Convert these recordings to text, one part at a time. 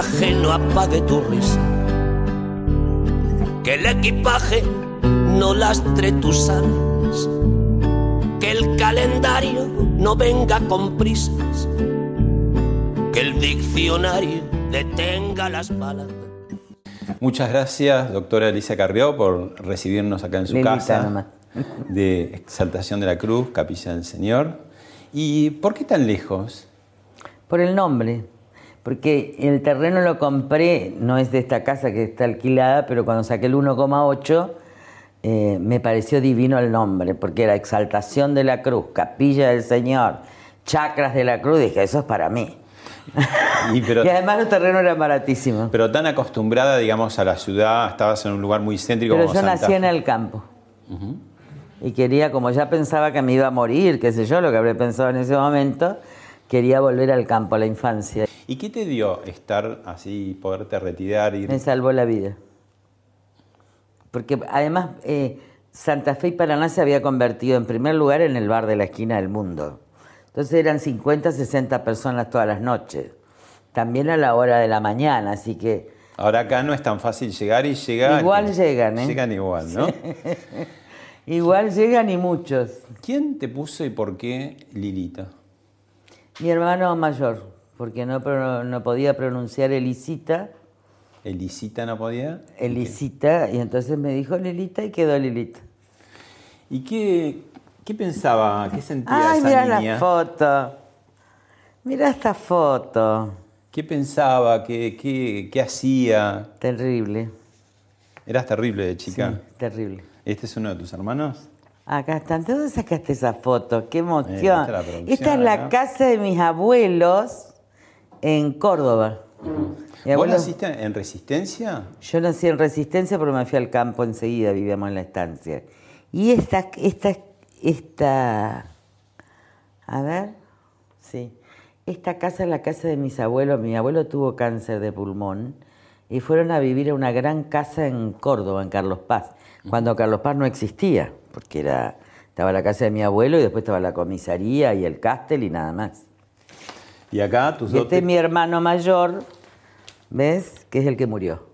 No apague tu risa. Que el equipaje no lastre tus alas. Que el calendario no venga con prisas. Que el diccionario detenga las balas. Muchas gracias, doctora Alicia Carrió, por recibirnos acá en su Lilita casa nomás. de Exaltación de la Cruz, Capilla del Señor. ¿Y por qué tan lejos? Por el nombre. Porque el terreno lo compré, no es de esta casa que está alquilada, pero cuando saqué el 1,8 eh, me pareció divino el nombre, porque era Exaltación de la Cruz, Capilla del Señor, Chacras de la Cruz, dije, eso es para mí. Y, pero, y además los terrenos eran baratísimos. pero tan acostumbrada, digamos, a la ciudad, estabas en un lugar muy céntrico Pero como yo Santa nací en el campo. Y quería, como ya pensaba que me iba a morir, qué sé yo, lo que habré pensado en ese momento, quería volver al campo, a la infancia. ¿Y qué te dio estar así, poderte retirar? Ir? Me salvó la vida. Porque además eh, Santa Fe y Paraná se había convertido en primer lugar en el bar de la esquina del mundo. Entonces eran 50, 60 personas todas las noches. También a la hora de la mañana, así que Ahora acá no es tan fácil llegar y llegar. Igual llegan, ¿eh? Llegan igual, ¿no? igual llegan y muchos. ¿Quién te puso y por qué Lilita? Mi hermano mayor, porque no, podía pronunciar Elisita, ¿Elisita no podía? Elisita, y entonces me dijo Lilita y quedó Lilita. ¿Y qué, qué pensaba, qué sentía Ay, esa mira niña? la foto. Mira esta foto. ¿Qué pensaba? ¿Qué, qué, qué hacía? Terrible. Eras terrible de Sí, chica. terrible. ¿Este es uno de tus hermanos? Acá están. ¿De dónde sacaste esa foto? ¡Qué Eh, emoción! esta es la producción, Esta es la casa de mis abuelos en Córdoba. Mi ¿Vos abuelo- naciste en Resistencia? Yo nací en Resistencia, pero me fui al campo enseguida, vivíamos en la estancia. Y esta, esta, esta, a ver, sí, esta casa es la casa de mis abuelos. Mi abuelo tuvo cáncer de pulmón y fueron a vivir a una gran casa en Córdoba, en Carlos Paz, cuando Carlos Paz no existía, porque era, estaba la casa de mi abuelo y después estaba la comisaría y el castel y nada más. Y acá tus Y este es mi hermano mayor, ¿ves? Que es el que murió.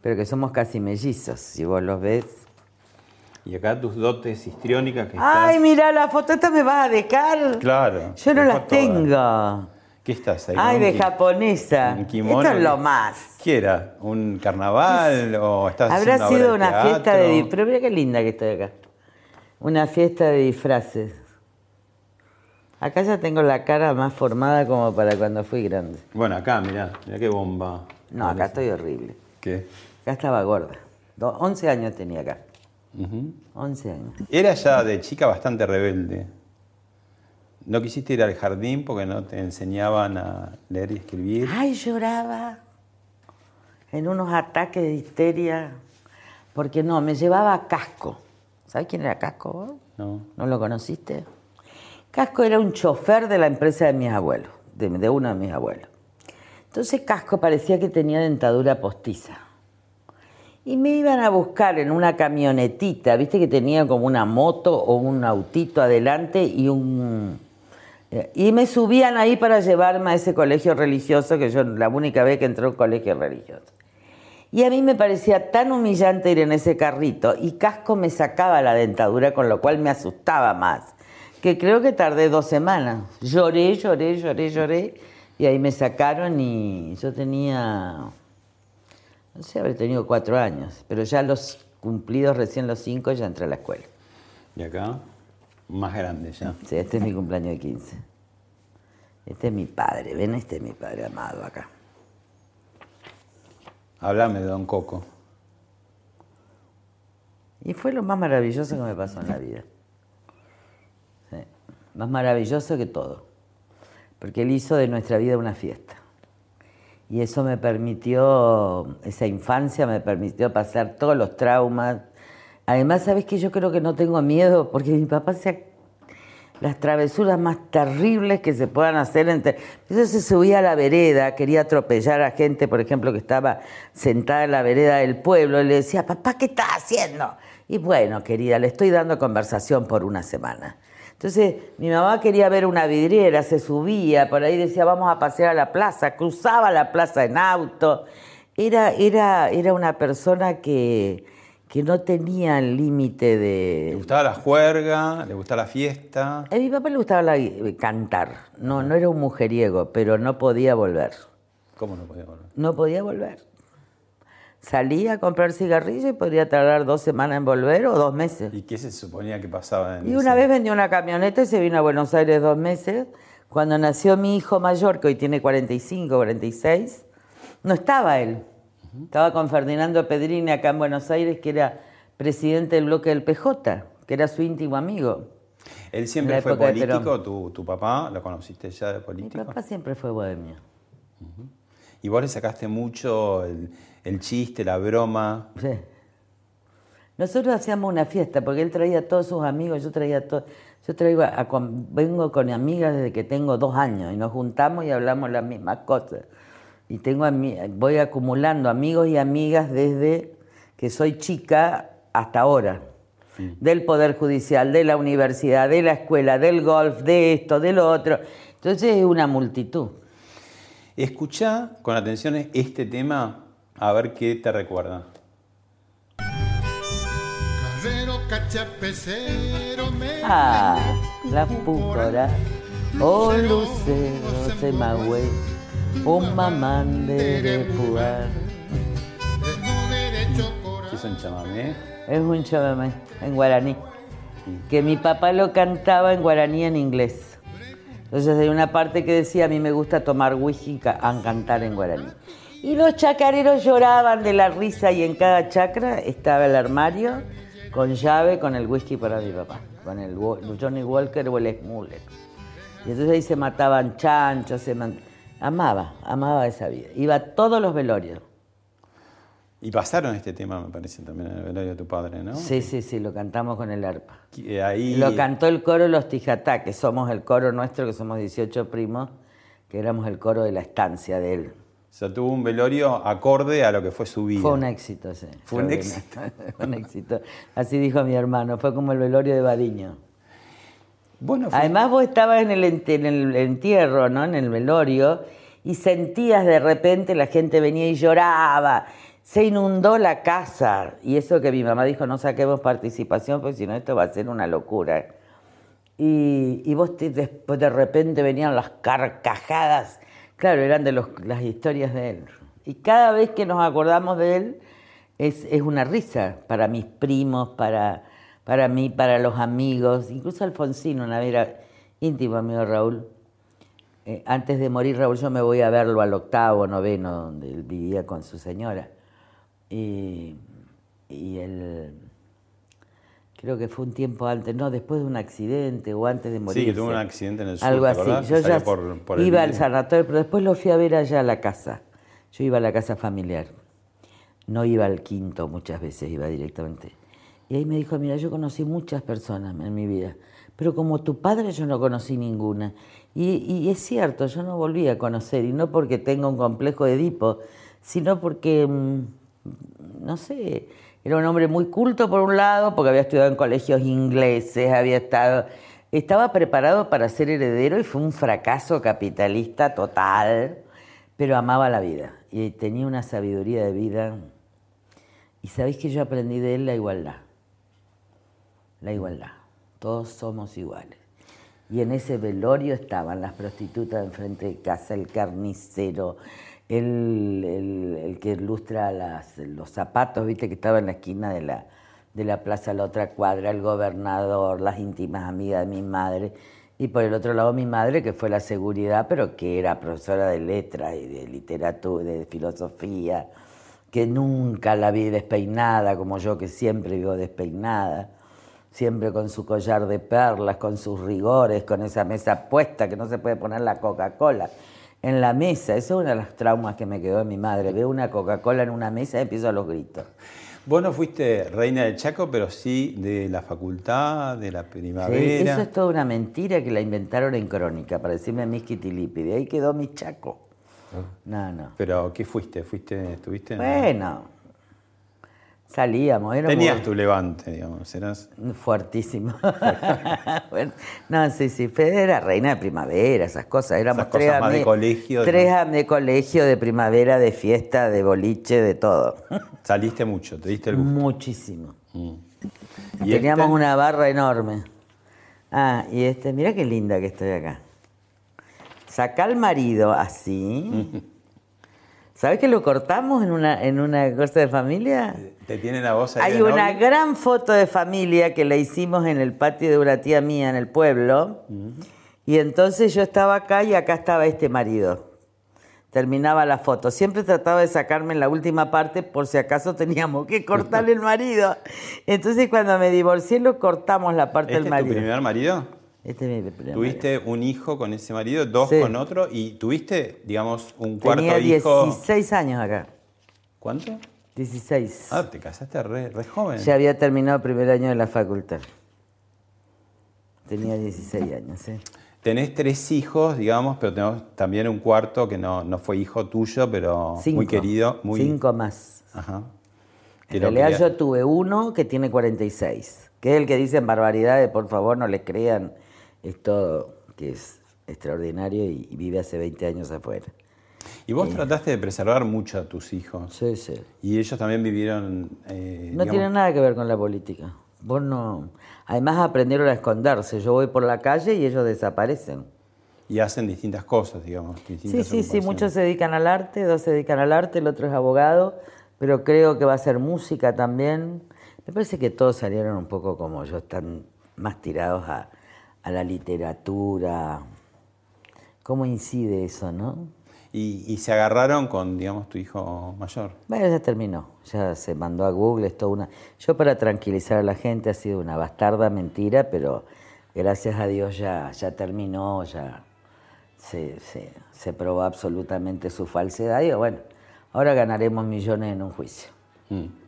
Pero que somos casi mellizos, si vos los ves. Y acá tus dotes histriónicas que Ay, estás... mira, la foto esta me vas a dejar. Claro. Yo no las tengo. ¿Qué estás ahí? Ay, de japonesa. un kimono Esto es lo más. ¿Qué era? ¿Un carnaval o estás Habrá sido una fiesta de... Pero mira qué linda que estoy acá. Una fiesta de disfraces. Acá ya tengo la cara más formada como para cuando fui grande. Bueno, acá, mirá, mirá qué bomba. No, acá estoy horrible. ¿Qué? Acá estaba gorda. Do- 11 años tenía acá. Ujú. 11 años. Era ya de chica bastante rebelde. ¿No quisiste ir al jardín porque no te enseñaban a leer y escribir? Ay, lloraba en unos ataques de histeria, porque no, me llevaba Casco. ¿Sabes quién era Casco? No. ¿No lo conociste? Casco era un chofer de la empresa de mis abuelos, de, de uno de mis abuelos. Entonces Casco parecía que tenía dentadura postiza. Y me iban a buscar en una camionetita, viste que tenía como una moto o un autito adelante y un... eh, Y me subían ahí para llevarme a ese colegio religioso, que yo la única vez que entré a un colegio religioso. Y a mí me parecía tan humillante ir en ese carrito y Casco me sacaba la dentadura, con lo cual me asustaba más. Que creo que tardé dos semanas. Lloré, lloré, lloré, lloré. Y ahí me sacaron y yo tenía, no sé, habré tenido cuatro años. Pero ya los cumplidos recién los cinco ya entré a la escuela. Y acá, más grande ya. Sí, este es mi cumpleaños de 15. Este es mi padre, ven, este es mi padre amado acá. Háblame de Don Coco. Y fue lo más maravilloso que me pasó en la vida. Más maravilloso que todo. Porque él hizo de nuestra vida una fiesta. Y eso me permitió, esa infancia me permitió pasar todos los traumas. Además, ¿sabes que Yo creo que no tengo miedo porque mi papá se las travesuras más terribles que se puedan hacer. Entre... Entonces se subía a la vereda, quería atropellar a gente, por ejemplo, que estaba sentada en la vereda del pueblo, y le decía, papá, ¿qué estás haciendo? Y bueno, querida, le estoy dando conversación por una semana. Entonces, mi mamá quería ver una vidriera, se subía, por ahí decía, vamos a pasear a la plaza, cruzaba la plaza en auto. Era, era, era una persona que, que no tenía el límite de... ¿Le gustaba la juerga? ¿Le gustaba la fiesta? A mi papá le gustaba cantar. No, no era un mujeriego, pero no podía volver. ¿Cómo no podía volver? No podía volver. Salía a comprar cigarrillos y podría tardar dos semanas en volver o dos meses. ¿Y qué se suponía que pasaba en Y una vez vendió una camioneta y se vino a Buenos Aires dos meses. Cuando nació mi hijo mayor, que hoy tiene 45, 46, no estaba él. Estaba con Ferdinando Pedrini acá en Buenos Aires, que era presidente del bloque del PJ, que era su íntimo amigo. ¿Él siempre fue político? ¿Tu, ¿Tu, papá lo conociste ya de político? Mi papá siempre fue bohemio. ¿Y vos le sacaste mucho el, chiste, la broma? Sí. Nosotros hacíamos una fiesta porque él traía a todos sus amigos, yo traía todo. Yo traigo vengo con amigas desde que tengo dos años y nos juntamos y hablamos las mismas cosas y tengo voy acumulando amigos y amigas desde que soy chica hasta ahora. Del Poder Judicial, de la universidad, de la escuela, del golf, de esto, de lo otro. Entonces es una multitud. Escucha con atención este tema a ver qué te recuerda. Ah, la púcora, oh lucero se un mamán de puar. ¿Qué es un chamamé? Es un chamamé, en guaraní. Que mi papá lo cantaba en guaraní en inglés. Entonces hay una parte que decía, a mí me gusta tomar whisky a cantar en guaraní. Y los chacareros lloraban de la risa y en cada chacra estaba el armario con llave con el whisky para mi papá, con el Johnny Walker o el Smuller. Y entonces ahí se mataban chanchos, se mataban Amaba, amaba esa vida. Iba a todos los velorios. Y pasaron este tema, me parece, también en el velorio de tu padre, ¿no? Sí, sí, sí, lo cantamos con el arpa. Ahí... Lo cantó el coro Los Tijatá, que somos el coro nuestro, que somos 18 primos, que éramos el coro de la estancia de él. O sea, tuvo un velorio acorde a lo que fue su vida. Fue un éxito, sí. Fue un éxito. Fue un éxito. Así dijo mi hermano, fue como el velorio de Badiño. Además vos estabas en el, entierro, ¿no? En el velorio, y sentías de repente la gente venía y lloraba. Se inundó la casa. Y eso que mi mamá dijo, no saquemos participación, porque si no esto va a ser una locura. Y, vos después de repente venían las carcajadas. Claro, eran de las historias de él. Y cada vez que nos acordamos de él, es, es una risa para mis primos, para para mí, para los amigos, incluso Alfonsino, una vez era íntimo amigo Raúl. Eh, antes de morir Raúl yo me voy a verlo al octavo, noveno, donde él vivía con su señora. Y, y él, creo que fue un tiempo antes, no, después de un accidente o antes de morir. Sí, que tuvo un accidente en el sur, Algo así. Yo ya iba al sanatorio, pero después lo fui a ver allá a la casa. Yo iba a la casa familiar. No iba al quinto muchas veces, iba directamente. Y ahí me dijo, mira, yo conocí muchas personas en mi vida, pero como tu padre yo no conocí ninguna. Y, es cierto, yo no volví a conocer, y no porque tenga un complejo de Edipo, sino porque, mm, no sé, era un hombre muy culto por un lado, porque había estudiado en colegios ingleses, había estado, estaba preparado para ser heredero y fue un fracaso capitalista total, pero amaba la vida y tenía una sabiduría de vida. Y sabéis que yo aprendí de él la igualdad la igualdad. Todos somos iguales. Y en ese velorio estaban las prostitutas enfrente de casa, el carnicero, el, que ilustra los zapatos, viste, que estaba en la esquina de la, de la plaza, la otra cuadra, el gobernador, las íntimas amigas de mi madre. Y por el otro lado mi madre, que fue la seguridad, pero que era profesora de letras y de literatura, de filosofía, que nunca la vi despeinada como yo, que siempre vivo despeinada siempre con su collar de perlas, con sus rigores, con esa mesa puesta que no se puede poner la Coca-Cola. en la mesa. Eso es uno de los traumas que me quedó de mi madre. Veo una Coca-Cola en una mesa y empiezo a los gritos. Vos no fuiste reina del Chaco, pero sí de la facultad, de la Sí, primavera. eso es toda una mentira que la inventaron en crónica para decirme Miski Tilipi. De ahí quedó mi chaco. No, no. Pero ¿qué fuiste? ¿Fuiste, estuviste? en- Bueno, salíamos. éramos Tenías tu levante, digamos. Eras... Fuertísimo. Bueno, no, sí, sí. Fede era reina de primavera, esas cosas. Éramos Esas cosas más de colegio, Tres ¿no? de colegio, de primavera, de fiesta, de boliche, de todo. Saliste mucho, te diste el gusto. Muchísimo. Y Teníamos este- una barra enorme. Ah, y este, mira qué linda que estoy acá. Saca al marido así. ¿Sabes que lo cortamos en una, en una cosa de familia? ¿Te tienen a vos ahí Hay de una novio? gran foto de familia que la hicimos en el patio de una tía mía en el pueblo. Y entonces yo estaba acá y acá estaba este marido. Terminaba la foto. Siempre trataba de sacarme en la última parte por si acaso teníamos que cortarle el marido. Entonces cuando me divorcié lo cortamos la parte ¿Este del es tu marido. primer marido? Este es mi primer ¿Tuviste un hijo con ese marido, dos Sí. con otro? ¿Y tuviste, digamos, un cuarto Tenía hijo? 16 años acá. ¿Cuánto? 16. Ah, te casaste re, re joven. Ya había terminado el primer año de la facultad. Tenía 16 años, sí. Tenés tres hijos, digamos, pero tenemos también un cuarto que no, no fue hijo tuyo, pero Cinco. muy querido. Muy... Cinco más. Ajá. En realidad quería- yo tuve uno que tiene 46, que es el que dicen barbaridades, por favor no le crean, es todo, que es extraordinario y, y vive hace 20 años afuera. Y vos trataste de preservar mucho a tus hijos. Sí, sí. Y ellos también vivieron... eh, No digamos, tiene nada que ver con la política. Vos no... Además aprendieron a esconderse. Yo voy por la calle y ellos desaparecen. Y hacen distintas cosas, digamos. Sí, distintas sí, sí, ocupaciones. muchos se dedican al arte, dos se dedican al arte, el otro es abogado, pero creo que va a ser música también. Me parece que todos salieron un poco como yo, están más tirados a, a la literatura. ¿Cómo incide eso, no? Y, y se agarraron con, digamos, tu hijo mayor. Bueno, ya terminó, ya se mandó a Google, es toda una... Yo para tranquilizar a la gente ha sido una bastarda mentira, pero gracias a Dios ya, ya terminó, ya se, se, se probó absolutamente su falsedad y bueno, ahora ganaremos millones en un juicio. Mm.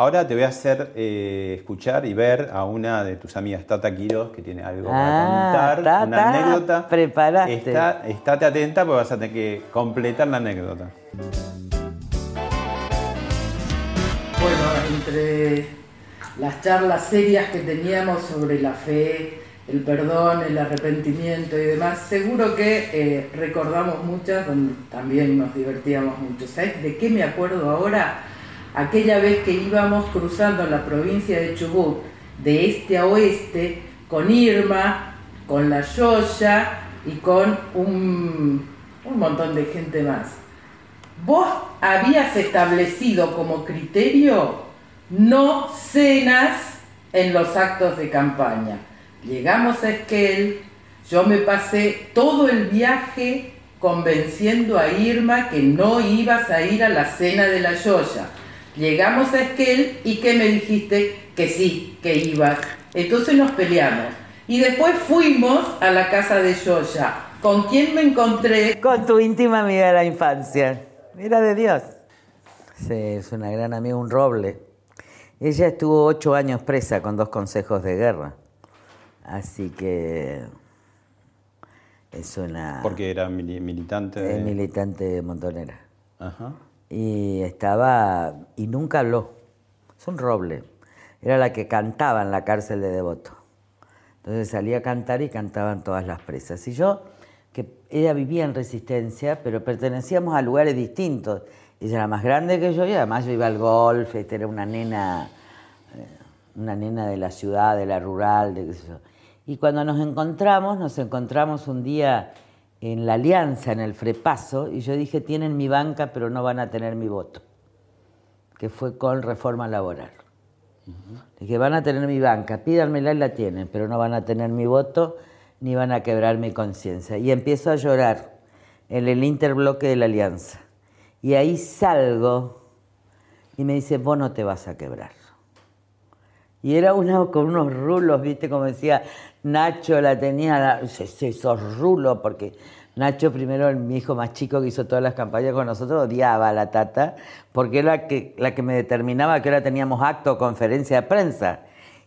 Ahora te voy a hacer eh, escuchar y ver a una de tus amigas, Tata Quiroz, que tiene algo Ah, para contar, una Tata, anécdota. preparaste. Está- estate atenta porque vas a tener que completar la anécdota. Bueno, entre las charlas serias que teníamos sobre la fe, el perdón, el arrepentimiento y demás, seguro que eh, recordamos muchas donde también nos divertíamos mucho. ¿Sabes de qué me acuerdo ahora? Aquella vez que íbamos cruzando la provincia de Chubut de este a oeste con Irma, con la Yoya y con un, un montón de gente más. Vos habías establecido como criterio no cenas en los actos de campaña. Llegamos a Esquel, yo me pasé todo el viaje convenciendo a Irma que no ibas a ir a la cena de la Yoya. Llegamos a Esquel y que me dijiste que sí, que ibas. Entonces nos peleamos. Y después fuimos a la casa de Yoya. ¿Con quién me encontré? Con tu íntima amiga de la infancia. Era de Dios. Sí, es una gran amiga, un roble. Ella estuvo ocho años presa con dos consejos de guerra. Así que es una Porque era mili- militante de... es militante montonera. Ajá. Y estaba, y nunca habló. Es un roble. Era la que cantaba en la cárcel de Devoto. Entonces salía a cantar y cantaban todas las presas. Y yo, que ella vivía en Resistencia, pero pertenecíamos a lugares distintos. Ella era más grande que yo y además yo iba al golf, esta era una nena, eh, una nena de la ciudad, de la rural. Y cuando nos encontramos, nos encontramos un día en la Alianza, en el Frepaso, y yo dije, tienen mi banca, pero no van a tener mi voto, que fue con reforma laboral. Dije, van a tener mi banca, pídanmela y la tienen, pero no van a tener mi voto ni van a quebrar mi conciencia. Y empiezo a llorar en el interbloque de la Alianza. Y ahí salgo y me dice, vos no te vas a quebrar. Y era una con unos rulos, viste, como decía Nacho, la tenía, la, "Sí, sí, sos rulo, porque Nacho, primero, mi hijo más chico que hizo todas las campañas con nosotros, odiaba a la tata, porque era la que, la que me determinaba que ahora teníamos acto o conferencia de prensa.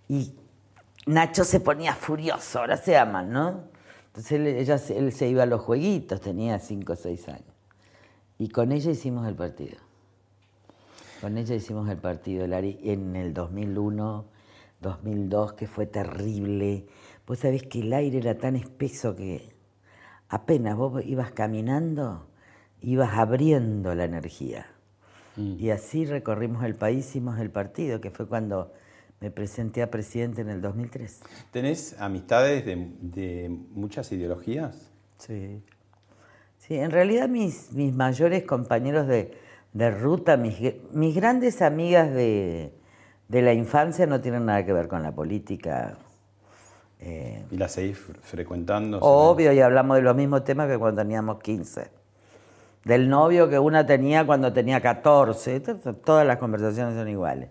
Y Nacho se ponía furioso, ahora se aman, ¿no? Entonces él, ella, él se iba a los jueguitos, tenía cinco o seis años. Y con ella hicimos el partido. Con ella hicimos el partido, en el 2001, 2002, que fue terrible. Vos sabés que el aire era tan espeso que apenas vos ibas caminando, ibas abriendo la energía. Mm. Y así recorrimos el país, hicimos el partido, que fue cuando me presenté a presidente en el 2003. ¿Tenés amistades de, de muchas ideologías? Sí. Sí, en realidad mis, mis mayores compañeros de, de ruta, mis, mis grandes amigas de, de la infancia no tienen nada que ver con la política. Eh, ¿Y las seguís fre- frecuentando? obvio, y hablamos de los mismos temas que cuando teníamos 15. Del novio que una tenía cuando tenía 14. to- to- Todas las conversaciones son iguales.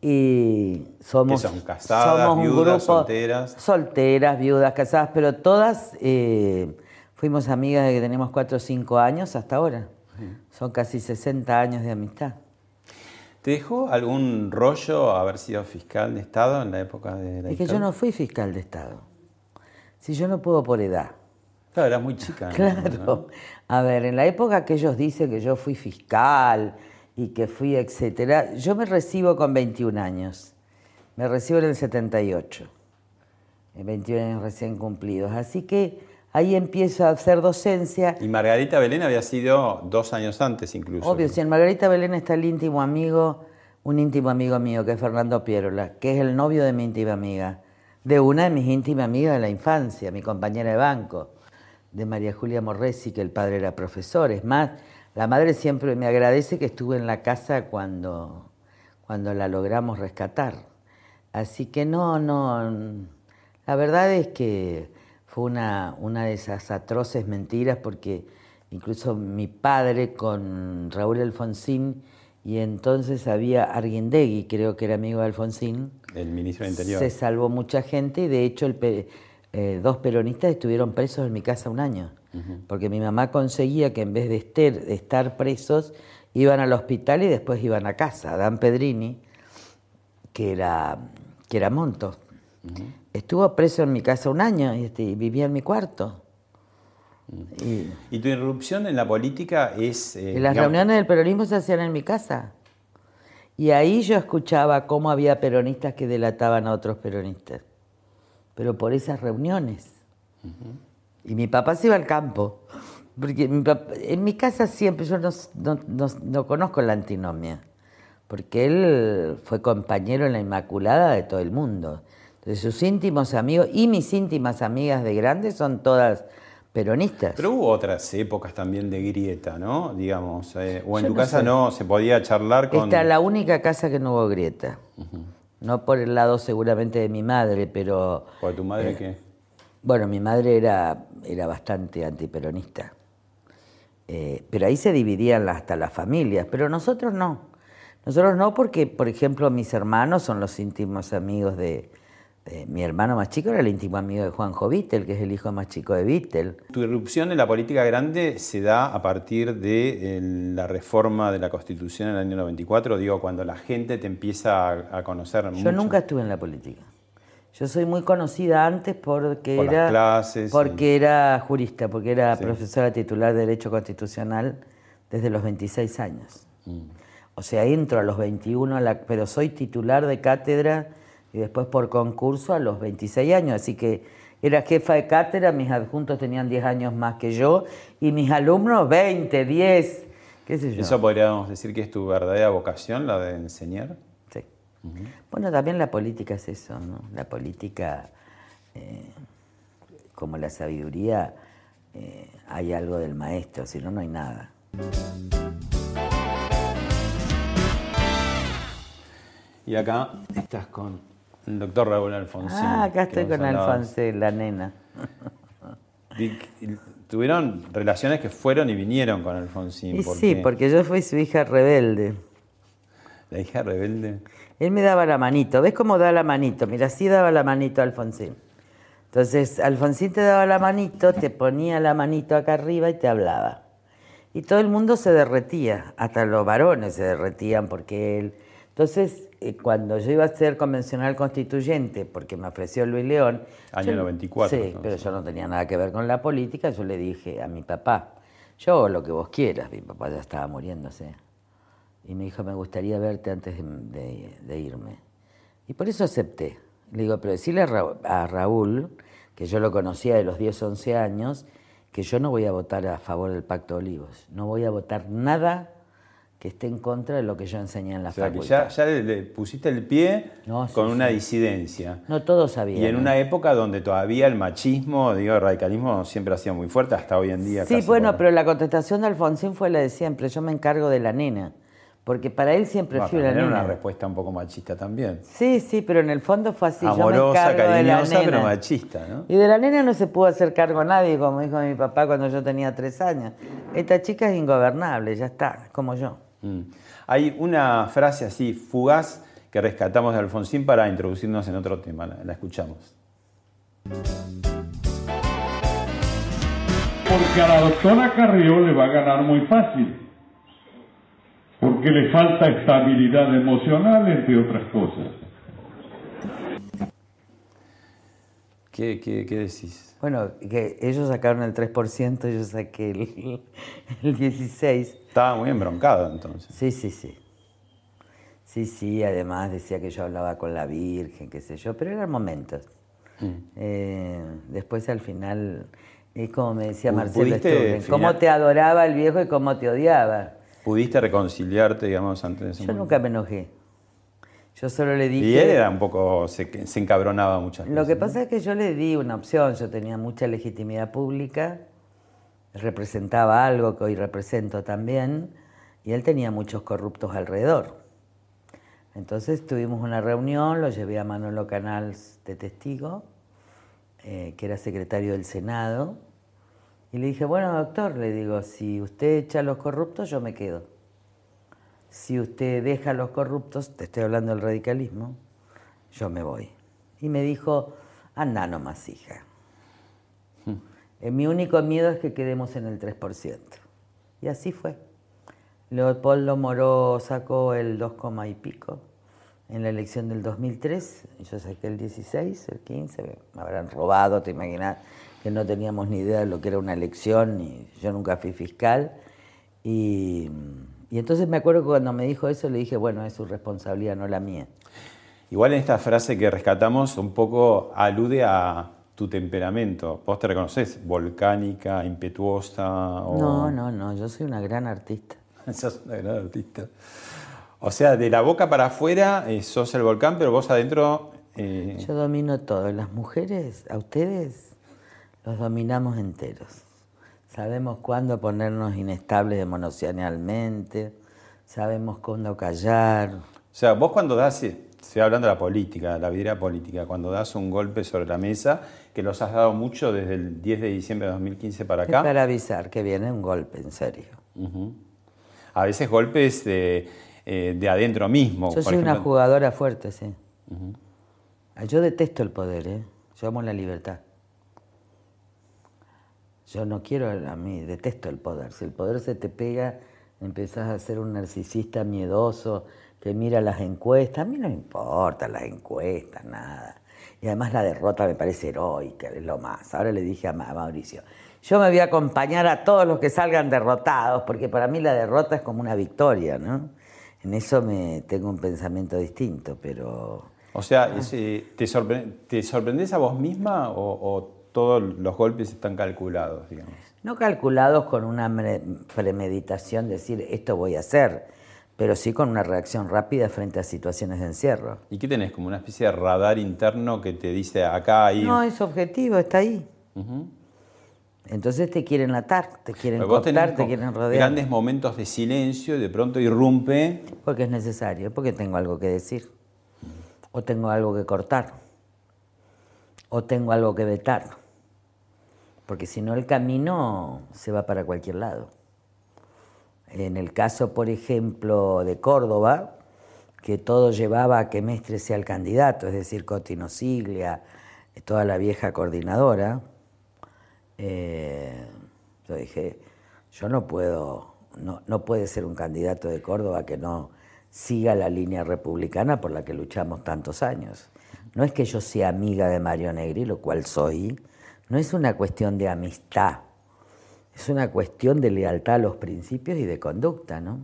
Y somos, ¿Qué son, casadas, somos un viudas, grupo- solteras? Solteras, viudas, casadas, pero todas eh, fuimos amigas de que tenemos 4 o 5 años hasta ahora. Son casi 60 años de amistad. ¿Te dejó algún rollo haber sido fiscal de Estado en la época de la Es que yo no fui fiscal de Estado. Si yo no puedo por edad. Claro, eras muy chica. ¿no? Claro. A ver, en la época que ellos dicen que yo fui fiscal y que fui etcétera, yo me recibo con 21 años. Me recibo en el 78. En 21 años recién cumplidos. Así que ahí empiezo a hacer docencia. Y Margarita Belén había sido dos años antes incluso. Obvio, si en Margarita Belén está el íntimo amigo, un íntimo amigo mío, que es Fernando Pierola, que es el novio de mi íntima amiga, de una de mis íntimas amigas de la infancia, mi compañera de banco, de María Julia Morresi, que el padre era profesor. Es más, la madre siempre me agradece que estuve en la casa cuando, cuando la logramos rescatar. Así que no, no, la verdad es que fue una, una de esas atroces mentiras porque incluso mi padre con Raúl Alfonsín y entonces había Arguindegui, creo que era amigo de Alfonsín, El ministro del Interior. se salvó mucha gente y de hecho el pe- eh, dos peronistas estuvieron presos en mi casa un año, porque mi mamá conseguía que en vez de, ester- de estar presos iban al hospital y después iban a casa. Dan Pedrini, que era, que era Monto, estuvo preso en mi casa un año y, este, y vivía en mi cuarto. Y- ¿Y tu irrupción en la política es... eh, las digamos, reuniones del peronismo se hacían en mi casa. Y ahí yo escuchaba cómo había peronistas que delataban a otros peronistas. Pero por esas reuniones. Y mi papá se iba al campo. Porque mi papá- en mi casa siempre, yo no, no- no- no conozco la antinomia. Porque él fue compañero en la Inmaculada de todo el mundo. Entonces sus íntimos amigos y mis íntimas amigas de grandes son todas peronistas. Pero hubo otras épocas también de grieta, ¿no? Digamos, eh, o en Yo tu no casa sé. no se podía charlar con... Esta es la única casa que no hubo grieta. No por el lado seguramente de mi madre, pero... ¿Por tu madre eh, qué? Bueno, mi madre era, era bastante antiperonista. Eh, pero ahí se dividían hasta las familias, pero nosotros no. Nosotros no porque, por ejemplo, mis hermanos son los íntimos amigos de... de- mi hermano más chico era el íntimo amigo de Juanjo Vittel, que es el hijo más chico de Vittel. Tu irrupción en la política grande se da a partir de eh, la reforma de la Constitución en el año 94, digo, cuando la gente te empieza a, a conocer Yo mucho. nunca estuve en la política. Yo soy muy conocida antes porque Por las era y- porque era jurista, porque era Sí. profesora titular de Derecho Constitucional desde los 26 años. Mm. O sea, entro a los 21, a la- pero soy titular de cátedra y después por concurso a los 26 años. Así que era jefa de cátedra, mis adjuntos tenían 10 años más que yo y mis alumnos 20, 10, qué sé yo. ¿Eso podríamos decir que es tu verdadera vocación, la de enseñar? Sí. Bueno, también la política es eso, ¿no? La política, eh, como la sabiduría, eh, hay algo del maestro, si no, no hay nada. Y acá estás con el doctor Raúl Alfonsín. ah, acá estoy con. Alfonso, la nena. Tuvieron relaciones que fueron y vinieron con Alfonsín. Y porque sí, porque yo fui su hija rebelde. La hija rebelde. Él me daba la manito. ¿Ves cómo da la manito? Mira, así daba la manito a Alfonsín. Entonces, Alfonsín te daba la manito, te ponía la manito acá arriba y te hablaba. Y todo el mundo se derretía, hasta los varones se derretían porque él... Entonces, cuando yo iba a ser convencional constituyente, porque me ofreció Luis León... Año yo- 94, Sí, entonces. pero yo no tenía nada que ver con la política, yo le dije a mi papá, yo hago lo que vos quieras, mi papá ya estaba muriéndose. Y me dijo, me gustaría verte antes de, de- de irme. Y por eso acepté. Le digo, pero decirle a, Ra- a Raúl, que yo lo conocía de los 10, 11 años, que yo no voy a votar a favor del Pacto de Olivos. No voy a votar nada que esté en contra de lo que yo enseñé en la O sea, que ya, ya le, pusiste el pie No, sí, con una sí. disidencia. No todos sabían. Y en una época donde todavía el machismo, digo, el radicalismo siempre ha sido muy fuerte, hasta hoy en día. Sí, bueno, por- pero la contestación de Alfonsín fue la de siempre. Yo me encargo de la nena. Porque para él siempre Bueno, fui una también era nena. una respuesta un poco machista también. Sí, sí, pero en el fondo fue así. yo me Amorosa, de la cariñosa, pero nena. machista, ¿no? Y de la nena no se pudo hacer cargo nadie, como dijo mi papá cuando yo tenía tres años. Esta chica es ingobernable, ya está, como yo. Mm. Hay una frase así fugaz que rescatamos de Alfonsín para introducirnos en otro tema. La, la escuchamos. Porque a la doctora Carrió le va a ganar muy fácil. Porque le falta estabilidad emocional, entre otras cosas. ¿Qué, qué, qué decís? Bueno, que ellos sacaron el 3%, yo saqué el, el 16%. Estaba muy embroncado entonces. Sí, sí, sí. Sí, sí, además decía que yo hablaba con la Virgen, qué sé yo, pero eran momentos. Eh, después al final, es como me decía Marcelo Sturgeon, cómo te adoraba el viejo y cómo te odiaba. ¿Pudiste reconciliarte, digamos, antes de ese Yo momento? nunca me enojé. Yo solo le dije... Y él era un poco, se, se encabronaba muchas veces. Lo que ¿no? pasa es que yo le di una opción, yo tenía mucha legitimidad pública, representaba algo que hoy represento también, y él tenía muchos corruptos alrededor. Entonces tuvimos una reunión, lo llevé a Manolo Canals de testigo, eh, que era secretario del Senado, y le dije, bueno, doctor, le digo, si usted echa a los corruptos, yo me quedo. Si usted deja a los corruptos, te estoy hablando del radicalismo, yo me voy. Y me dijo, anda nomás, hija. Eh, mi único miedo es que quedemos en el 3%. Y así fue. Leopoldo Moró sacó el 2, y pico en la elección del 2003. y Yo saqué el 16, el 15. Me habrán robado, te imaginas, que no teníamos ni idea de lo que era una elección. Y yo nunca fui fiscal. Y, y entonces me acuerdo que cuando me dijo eso le dije, bueno, es su responsabilidad, no la mía. Igual en esta frase que rescatamos un poco alude a tu temperamento. ¿Vos te reconoces volcánica, impetuosa? O... No, no, no, yo soy una gran artista. sos una gran artista. O sea, de la boca para afuera eh, sos el volcán, pero vos adentro... eh, Yo domino todo. Las mujeres, a ustedes, los dominamos enteros. Sabemos cuándo ponernos inestables emocionalmente, sabemos cuándo callar. O sea, vos cuando das, eh, estoy hablando de la política, la vidriera política, cuando das un golpe sobre la mesa, que los has dado mucho desde el 10 de diciembre de 2015 para Es acá, para avisar que viene un golpe, en serio. a veces golpes de, eh, de adentro mismo. Yo por soy una jugadora fuerte, sí. Ah, Yo detesto el poder, ¿eh? Yo amo la libertad. Yo no quiero, a mí detesto el poder. Si el poder se te pega, empezás a ser un narcisista miedoso que mira las encuestas. A mí no me importan las encuestas, nada. Y además la derrota me parece heroica, es lo más. Ahora le dije a Ma- a Mauricio, yo me voy a acompañar a todos los que salgan derrotados, porque para mí la derrota es como una victoria, ¿no? En eso me tengo un pensamiento distinto, pero... O sea, eh, ¿te, sorpre- ¿te sorprendés a vos misma o, o todos los golpes están calculados, digamos? No calculados con una premeditación, decir esto voy a hacer, pero sí con una reacción rápida frente a situaciones de encierro. ¿Y qué tenés? Como una especie de radar interno que te dice acá, ahí... No, es objetivo, está ahí. Entonces te quieren atar, te quieren cooptar, te quieren rodear. grandes momentos de silencio y de pronto irrumpe. Porque es necesario, porque tengo algo que decir. O tengo algo que cortar. O tengo algo que vetar. Porque si no el camino se va para cualquier lado. En el caso, por ejemplo, de Córdoba, que todo llevaba a que Mestre sea el candidato, es decir, Cotino Siglia, toda la vieja coordinadora, eh, yo dije, yo no puedo, no, no puede ser un candidato de Córdoba que no siga la línea republicana por la que luchamos tantos años. No es que yo sea amiga de Mario Negri, lo cual soy, no es una cuestión de amistad, es una cuestión de lealtad a los principios y de conducta, ¿no?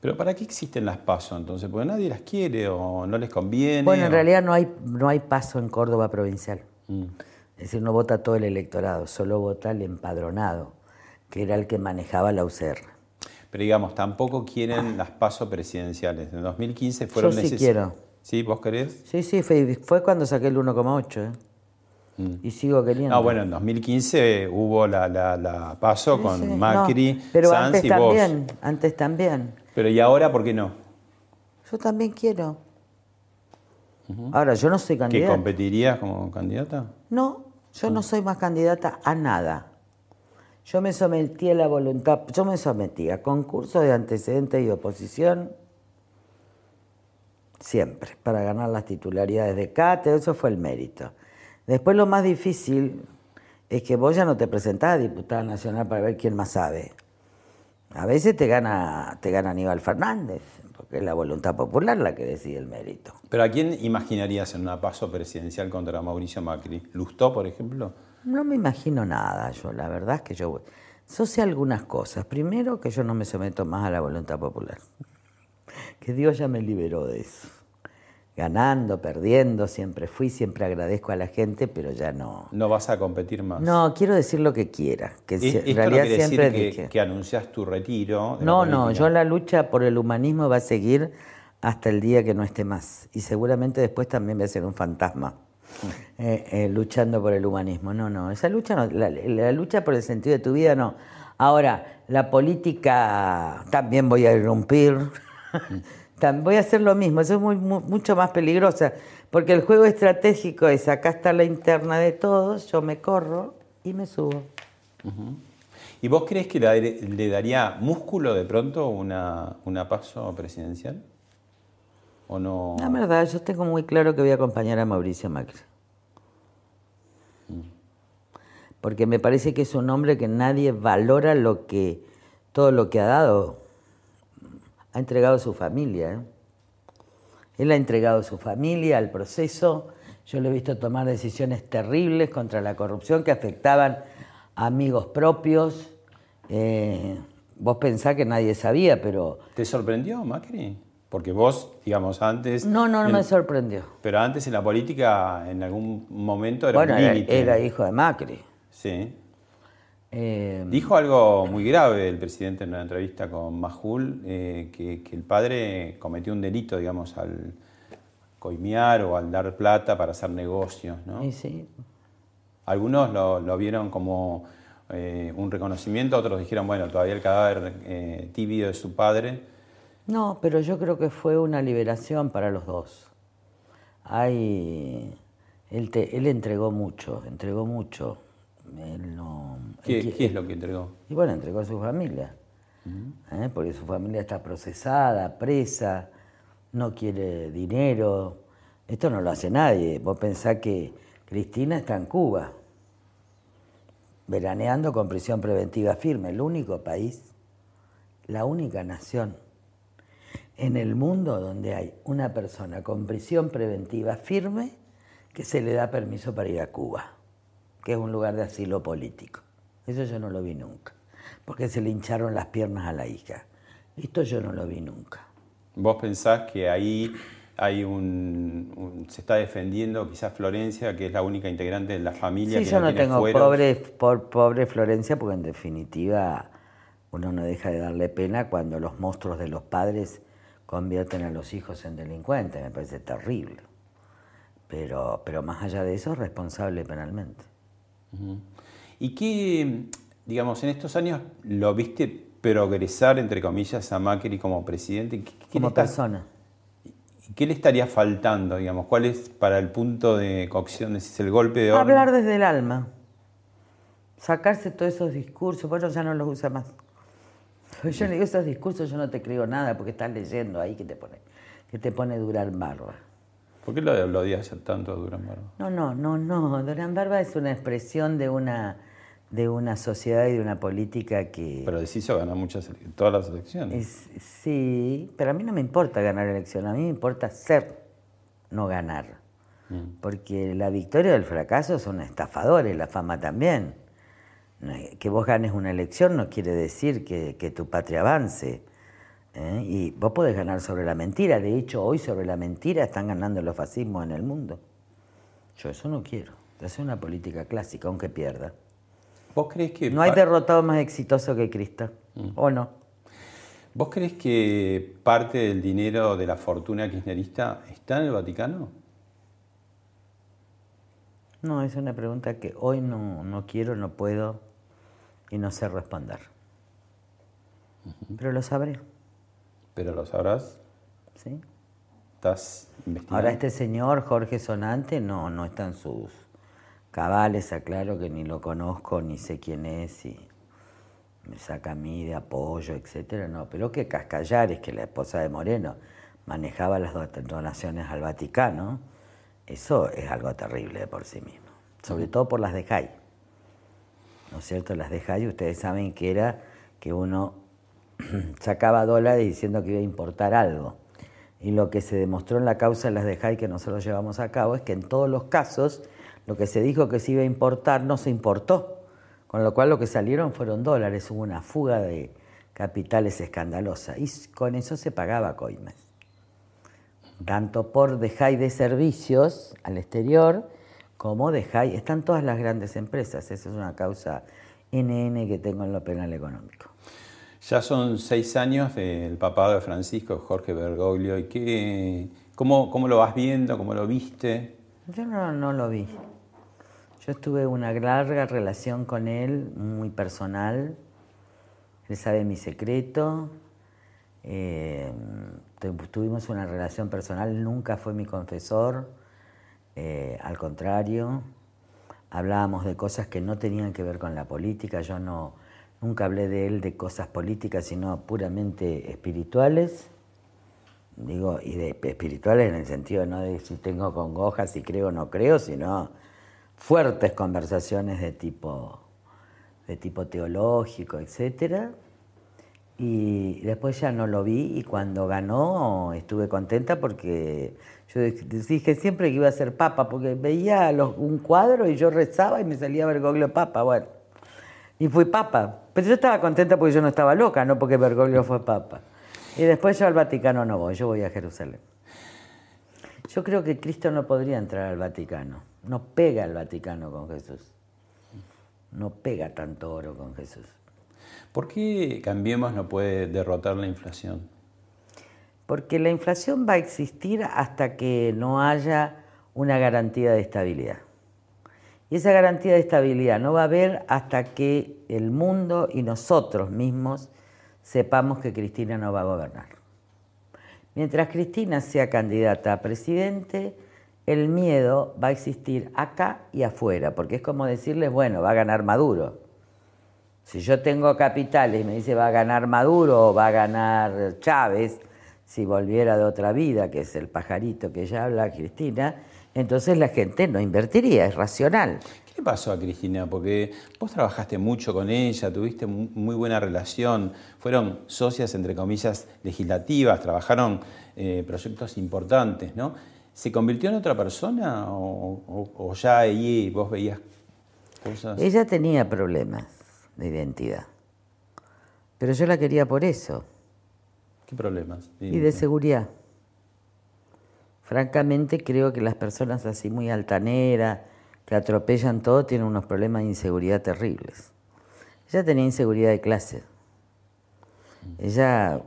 Pero ¿para qué existen las pasos entonces? Porque nadie las quiere o no les conviene. Bueno, en o- realidad no hay, no hay paso en Córdoba provincial. Mm. Es decir, no vota todo el electorado, solo vota el empadronado, que era el que manejaba la UCR. Pero digamos, tampoco quieren las pasos presidenciales. En 2015 fueron Yo sí neces- quiero. ¿Sí? ¿Vos querés? Sí, sí, fue, fue cuando saqué el 1,8. ¿eh? Y sigo queriendo. No, bueno, en 2015 hubo la, la, la paso Sí, con sí, Macri, no, pero Sanz antes y vos. también, antes también. Pero ¿y ahora por qué no? Yo también quiero. Ahora, yo no soy ¿Que candidata. competirías como candidata? No, yo no soy más candidata a nada. Yo me sometí a la voluntad, yo me sometí a concursos de antecedentes y oposición siempre, para ganar las titularidades de cátedra, eso fue el mérito. Después lo más difícil es que vos ya no te presentás a diputada nacional para ver quién más sabe. A veces te gana, te gana Aníbal Fernández, porque es la voluntad popular la que decide el mérito. ¿Pero a quién imaginarías en una paso presidencial contra Mauricio Macri? ¿Lustó, por ejemplo? No me imagino nada, yo la verdad es que yo, yo sé algunas cosas. Primero que yo no me someto más a la voluntad popular. Que Dios ya me liberó de eso. Ganando, perdiendo, siempre fui, siempre agradezco a la gente, pero ya no. No vas a competir más. No, quiero decir lo que quiera, que si- en no quiere decir siempre que, dije. que anuncias tu retiro. No, no, yo la lucha por el humanismo va a seguir hasta el día que no esté más. Y seguramente después también voy a ser un fantasma eh, eh, luchando por el humanismo. No, no, esa lucha no, la, la lucha por el sentido de tu vida no. Ahora, la política también voy a irrumpir. Voy a hacer lo mismo, eso es muy, mu- mucho más peligrosa, porque el juego estratégico es acá está la interna de todos, yo me corro y me subo. ¿Y vos crees que le, le daría músculo de pronto una, una paso presidencial? ¿O no? La verdad, yo tengo muy claro que voy a acompañar a Mauricio Macri. Porque me parece que es un hombre que nadie valora lo que, todo lo que ha dado. Ha entregado su familia. ¿eh? Él ha entregado su familia al proceso. Yo lo he visto tomar decisiones terribles contra la corrupción que afectaban a amigos propios. Eh, vos pensás que nadie sabía, pero ¿Te sorprendió Macri? Porque vos, digamos, antes... no, no, no en- me sorprendió. Pero antes en la política, en algún momento era Bueno, un era, límite. era hijo de Macri. Sí. Eh, Dijo algo muy grave el presidente en una entrevista con Majul, eh, que, que el padre cometió un delito, digamos, al coimear o al dar plata para hacer negocios, ¿no? y sí. Algunos lo, lo vieron como eh, un reconocimiento, otros dijeron, bueno, todavía el cadáver eh, tibio de su padre. No, pero yo creo que fue una liberación para los dos. Hay, él, te- él entregó mucho, entregó mucho. Él no, ¿Qué, él qui- qué es lo que entregó? Y bueno, entregó a su familia, ¿eh? porque su familia está procesada, presa, no quiere dinero. Esto no lo hace nadie. Vos pensás que Cristina está en Cuba, veraneando con prisión preventiva firme, el único país, la única nación en el mundo donde hay una persona con prisión preventiva firme que se le da permiso para ir a Cuba, que es un lugar de asilo político. Eso yo no lo vi nunca, porque se le hincharon las piernas a la hija. Esto yo no lo vi nunca. ¿Vos pensás que ahí hay un, un- se está defendiendo quizás Florencia, que es la única integrante de la familia Sí, que yo no tiene tengo fueros? pobre, por- pobre Florencia, porque en definitiva uno no deja de darle pena cuando los monstruos de los padres convierten a los hijos en delincuentes. Me parece terrible. Pero, pero más allá de eso, es responsable penalmente. ¿Y qué, digamos, en estos años lo viste progresar, entre comillas, a Macri como presidente? ¿Qué, qué Como está- persona. ¿Qué le estaría faltando, digamos? ¿Cuál es para el punto de cocción, decís, el golpe de horno? Hablar desde el alma. Sacarse todos esos discursos, bueno, ya no los usa más. Yo le digo esos discursos, yo no te creo nada porque estás leyendo ahí que te pone, que te pone dura el barba. ¿Por qué lo, lo odias tanto a Durán Barba? No, no, no, no. Durán Barba es una expresión de una, de una sociedad y de una política que... Pero deshizo ganar muchas, todas las elecciones. Es- sí, pero a mí no me importa ganar la elección, a mí me importa ser, no ganar. Porque la victoria o el fracaso son estafadores, la fama también. Que vos ganes una elección no quiere decir que, que tu patria avance. ¿Eh? Y vos podés ganar sobre la mentira. De hecho, hoy sobre la mentira están ganando los fascismos en el mundo. Yo eso no quiero. Es una política clásica, aunque pierda. ¿Vos crees que No hay derrotado más exitoso que Cristo. ¿O no? ¿Vos crees que parte del dinero de la fortuna kirchnerista está en el Vaticano? No, es una pregunta que hoy no, no quiero, no puedo y no sé responder. Pero lo sabré, Pero lo sabrás, ¿sí? estás investigando. Ahora este señor, Jorge Sonante, no, no está en sus cabales, aclaro que ni lo conozco, ni sé quién es, y me saca a mí de apoyo, etcétera, no. Pero que Cascallares, que la esposa de Moreno, manejaba las do- donaciones al Vaticano, eso es algo terrible de por sí mismo. Sobre todo por las de Jai. ¿No es cierto? Las de Jai, ustedes saben que era que uno sacaba dólares diciendo que iba a importar algo. Y lo que se demostró en la causa de las de Jai que nosotros llevamos a cabo es que en todos los casos lo que se dijo que se iba a importar no se importó. Con lo cual lo que salieron fueron dólares, hubo una fuga de capitales escandalosa. Y con eso se pagaba coimes. Tanto por de Jai de servicios al exterior como de Jai. Están todas las grandes empresas. Esa es una causa NN que tengo en lo penal económico. Ya son seis años del papado de Francisco Jorge Bergoglio. ¿Y qué, cómo, cómo lo vas viendo? ¿Cómo lo viste? Yo no, lo vi. Yo estuve una larga relación con él, muy personal. Él sabe mi secreto. Eh, tu- tuvimos una relación personal, nunca fue mi confesor. eh, al contrario, hablábamos de cosas que no tenían que ver con la política. Yo no, nunca hablé de él de cosas políticas, sino puramente espirituales. Digo, y de espirituales en el sentido no de si tengo congojas, si creo o no creo, sino fuertes conversaciones de tipo, de tipo teológico, etcétera. Y después ya no lo vi y cuando ganó estuve contenta porque yo dije siempre que iba a ser papa, porque veía los- un cuadro y yo rezaba y me salía Bergoglio papa, bueno. Y fui papa. Pero yo estaba contenta porque yo no estaba loca, no porque Bergoglio fue papa. Y después yo al Vaticano no voy, yo voy a Jerusalén. Yo creo que Cristo no podría entrar al Vaticano. No pega el Vaticano con Jesús. No pega tanto oro con Jesús. ¿Por qué Cambiemos no puede derrotar la inflación? Porque la inflación va a existir hasta que no haya una garantía de estabilidad. Y esa garantía de estabilidad no va a haber hasta que el mundo y nosotros mismos sepamos que Cristina no va a gobernar. Mientras Cristina sea candidata a presidente, el miedo va a existir acá y afuera, porque es como decirles, bueno, va a ganar Maduro. Si yo tengo capitales y me dice va a ganar Maduro o va a ganar Chávez, si volviera de otra vida, que es el pajarito que ya habla Cristina, entonces la gente no invertiría, es racional. ¿Qué le pasó a Cristina? Porque vos trabajaste mucho con ella, tuviste mu- muy buena relación, fueron socias, entre comillas, legislativas, trabajaron eh, proyectos importantes, ¿no? ¿Se convirtió en otra persona o, o- o ya ahí vos veías cosas? Ella tenía problemas de identidad, pero yo la quería por eso, ¿Qué problemas? y de seguridad. Francamente creo que las personas así muy altaneras, que atropellan todo, tienen unos problemas de inseguridad terribles. Ella tenía inseguridad de clase. Ella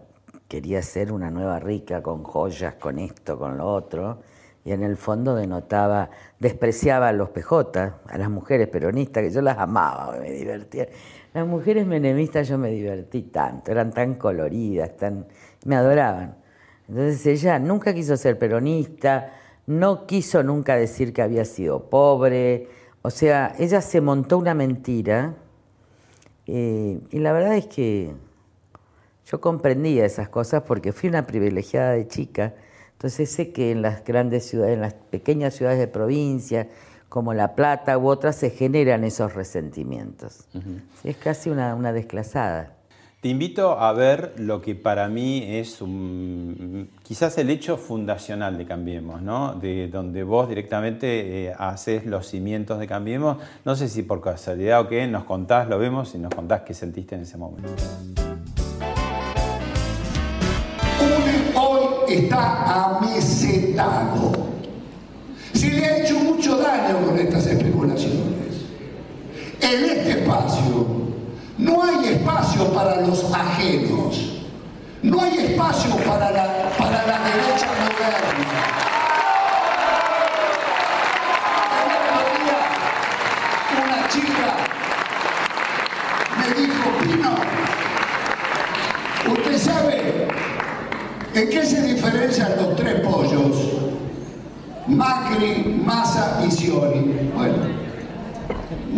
quería ser una nueva rica con joyas, con esto, con lo otro, y en el fondo denotaba, despreciaba a los PJ, a las mujeres peronistas, que yo las amaba, me divertía. Las mujeres menemistas yo me divertí tanto, eran tan coloridas, tan, me adoraban. Entonces ella nunca quiso ser peronista, no quiso nunca decir que había sido pobre, o sea, ella se montó una mentira eh, y la verdad es que yo comprendía esas cosas porque fui una privilegiada de chica Entonces sé que en las grandes ciudades, en las pequeñas ciudades de provincia, como La Plata u otras, se generan esos resentimientos. es casi una, una desclasada. Te invito a ver lo que para mí es quizás el hecho fundacional de Cambiemos, ¿no? de donde vos directamente eh, haces los cimientos de Cambiemos. No sé si por casualidad o qué, nos contás, lo vemos y nos contás qué sentiste en ese momento. hoy está amesetado. Se le ha hecho mucho daño con estas especulaciones. En este espacio no hay espacio para los ajenos. No hay espacio para la, para la derecha moderna. Una chica me dijo, Pino, ¿usted sabe en qué se diferencian los tres pollos? Macri, Massa y Scioli. Bueno,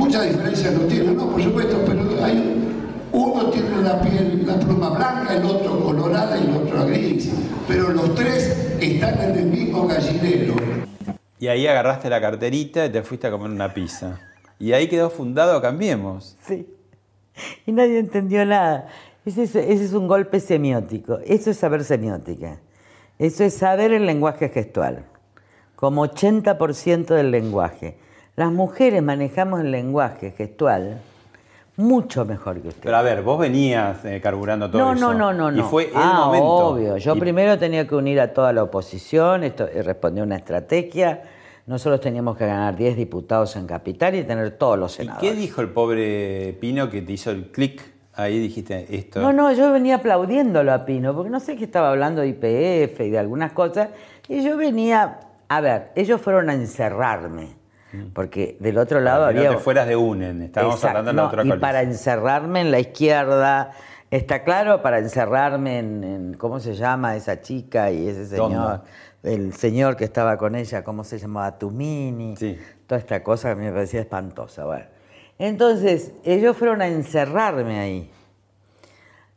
Mucha diferencia no tiene, no, por supuesto, pero hay, uno tiene la piel, la pluma blanca, el otro colorada y el otro gris. Pero los tres están en el mismo gallinero. Y ahí agarraste la carterita y te fuiste a comer una pizza. Y ahí quedó fundado Cambiemos. Sí. Y nadie entendió nada. Ese es, ese es un golpe semiótico. Eso es saber semiótica. Eso es saber el lenguaje gestual. Como 80% del lenguaje. Las mujeres manejamos el lenguaje gestual mucho mejor que usted. Pero a ver, vos venías eh, carburando todo no, eso. No, no, no, no. Y fue el ah, momento. obvio. Yo primero tenía que unir a toda la oposición, esto, responder una estrategia. Nosotros teníamos que ganar 10 diputados en Capital y tener todos los senadores. ¿Y qué dijo el pobre Pino que te hizo el clic? Ahí dijiste esto. No, no, yo venía aplaudiéndolo a Pino, porque no sé qué estaba hablando de IPF y de algunas cosas. Y yo venía, a ver, ellos fueron a encerrarme porque del otro lado para había. No te fueras de UNEN, estábamos hablando de la otra Y para encerrarme en la izquierda, está claro, para encerrarme en, ¿Cómo se llama esa chica y ese señor? El señor que estaba con ella, ¿cómo se llamaba? Tumini. Sí. Toda esta cosa que me parecía espantosa. Bueno. Entonces, ellos fueron a encerrarme ahí.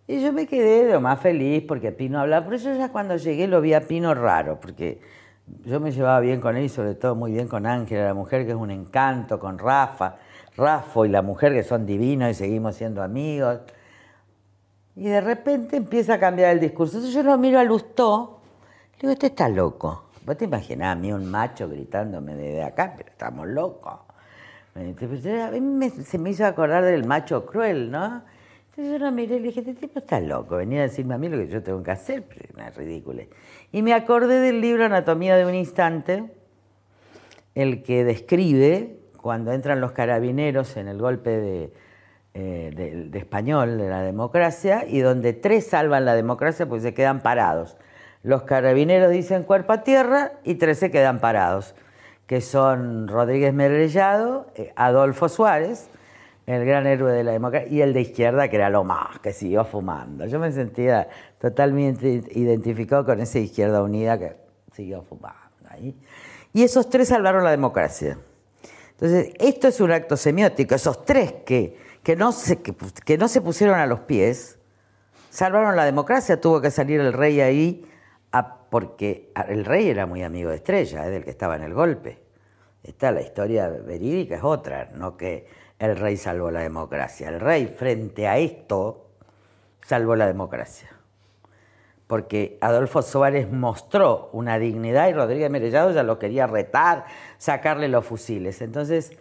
Y yo me quedé de lo más feliz porque Pino hablaba. Por eso ya cuando llegué lo vi a Pino raro, porque yo me llevaba bien con él sobre todo muy bien con Ángela, la mujer que es un encanto, con Rafa, Rafa y la mujer que son divinos y seguimos siendo amigos. Y de repente empieza a cambiar el discurso. Entonces yo lo miro a Lustó, le digo, este está loco. Vos te imaginás a mí un macho gritándome desde acá, pero estamos locos. A mí se me hizo acordar del macho cruel, ¿no? Entonces yo lo miré y le dije, este tipo está loco, venía a decirme a mí lo que yo tengo que hacer, pero es ridículo. Y me acordé del libro Anatomía de un Instante, el que describe cuando entran los carabineros en el golpe eh, de, español de la democracia y donde tres salvan la democracia porque se quedan parados. Los carabineros dicen cuerpo a tierra y tres se quedan parados, que son Rodríguez Merellado, eh, Adolfo Suárez, el gran héroe de la democracia, y el de izquierda, que era lo más, que siguió fumando. Yo me sentía totalmente identificado con esa izquierda unida que siguió fumando ahí. Y esos tres salvaron la democracia. Entonces, esto es un acto semiótico. Esos tres que, que, no, se, que, no se pusieron a los pies, salvaron la democracia. Tuvo que salir el rey ahí, porque el rey era muy amigo de Estrella, eh, del que estaba en el golpe. Esta, la historia verídica es otra, no que el rey salvó la democracia. El rey frente a esto salvó la democracia. Porque Adolfo Suárez mostró una dignidad y Rodríguez Merellado ya lo quería retar, sacarle los fusiles. Entonces,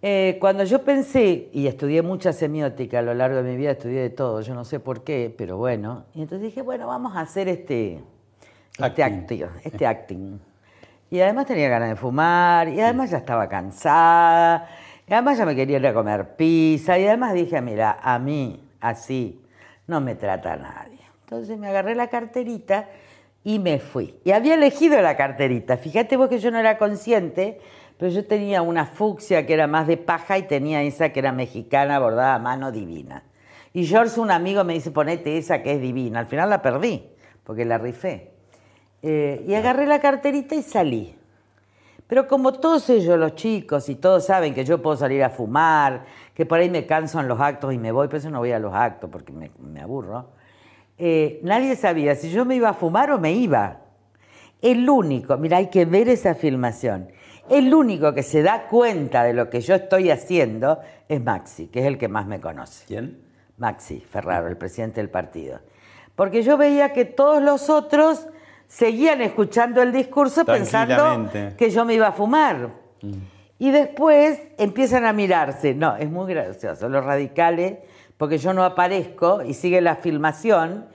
eh, cuando yo pensé, y estudié mucha semiótica a lo largo de mi vida, estudié de todo, yo no sé por qué, pero bueno, y entonces dije, bueno, vamos a hacer este, este acting. este acting. Y además tenía ganas de fumar, y además ya estaba cansada, además ya me quería ir a comer pizza y además dije, mira, a mí así no me trata nadie. Entonces me agarré la carterita y me fui. Y había elegido la carterita. Fíjate vos que yo no era consciente, pero yo tenía una fucsia que era más de paja y tenía esa que era mexicana, bordada a mano divina. Y George, un amigo, me dice, ponete esa que es divina. Al final la perdí, porque la rifé. Eh, y agarré la carterita y salí. Pero como todos ellos, los chicos, y todos saben que yo puedo salir a fumar, que por ahí me canso en los actos y me voy, por eso no voy a los actos porque me, aburro, eh, nadie sabía si yo me iba a fumar o me iba. El único, mira, hay que ver esa filmación. El único que se da cuenta de lo que yo estoy haciendo es Maxi, que es el que más me conoce. ¿Quién? Maxi Ferraro, el presidente del partido. Porque yo veía que todos los otros seguían escuchando el discurso pensando que yo me iba a fumar. Y después empiezan a mirarse. No, es muy gracioso. Los radicales, porque yo no aparezco y sigue la filmación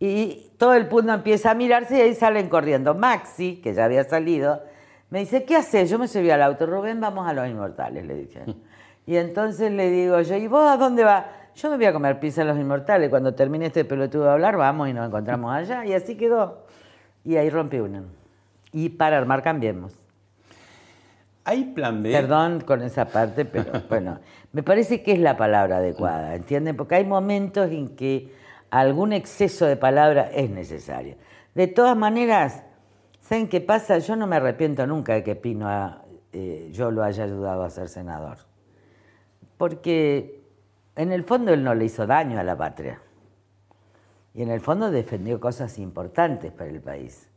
y todo el mundo empieza a mirarse y ahí salen corriendo. Maxi, que ya había salido, me dice, ¿qué haces? Yo me subí al auto. Rubén, vamos a los inmortales, le dije. Y entonces le digo yo, ¿y vos a dónde vas? Yo me voy a comer pizza en los inmortales. Cuando termine este pelotudo de hablar, vamos y nos encontramos allá. Y así quedó. Y ahí rompí una. Y para armar cambiemos. ¿Hay plan B? Perdón con esa parte, pero bueno, me parece que es la palabra adecuada, ¿entienden? Porque hay momentos en que algún exceso de palabra es necesario. De todas maneras, ¿saben qué pasa? Yo no me arrepiento nunca de que Pino eh, yo lo haya ayudado a ser senador. Porque en el fondo él no le hizo daño a la patria. Y en el fondo defendió cosas importantes para el país.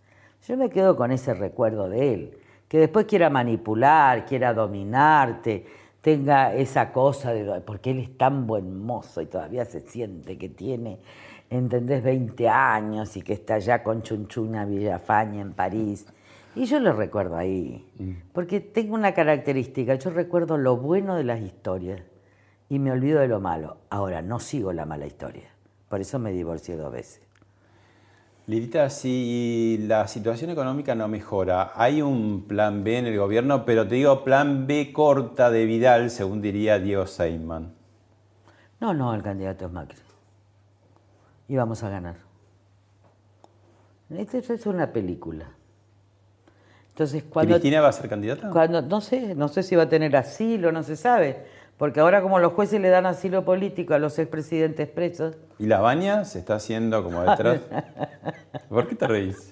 Yo me quedo con ese recuerdo de él. Que después quiera manipular, quiera dominarte, tenga esa cosa de... Porque él es tan buen mozo y todavía se siente que tiene, ¿entendés? 20 años y que está allá con Chunchuna Villafaña en París. Y yo lo recuerdo ahí. Porque tengo una característica. Yo recuerdo lo bueno de las historias y me olvido de lo malo. Ahora, no sigo la mala historia. Por eso me divorcié dos veces. Lilita, si la situación económica no mejora, hay un plan B en el gobierno, pero te digo plan B corta de Vidal, según diría Diego Seyman. No, no, el candidato es Macri. Y vamos a ganar. Esto esto es una película. Entonces, cuando, ¿Cristina va a ser candidata? cuando no sé, no sé si va a tener asilo, no se sabe. Porque ahora como los jueces le dan asilo político a los expresidentes presos, ¿Y la baña se está haciendo como detrás? ¿Por qué te reís?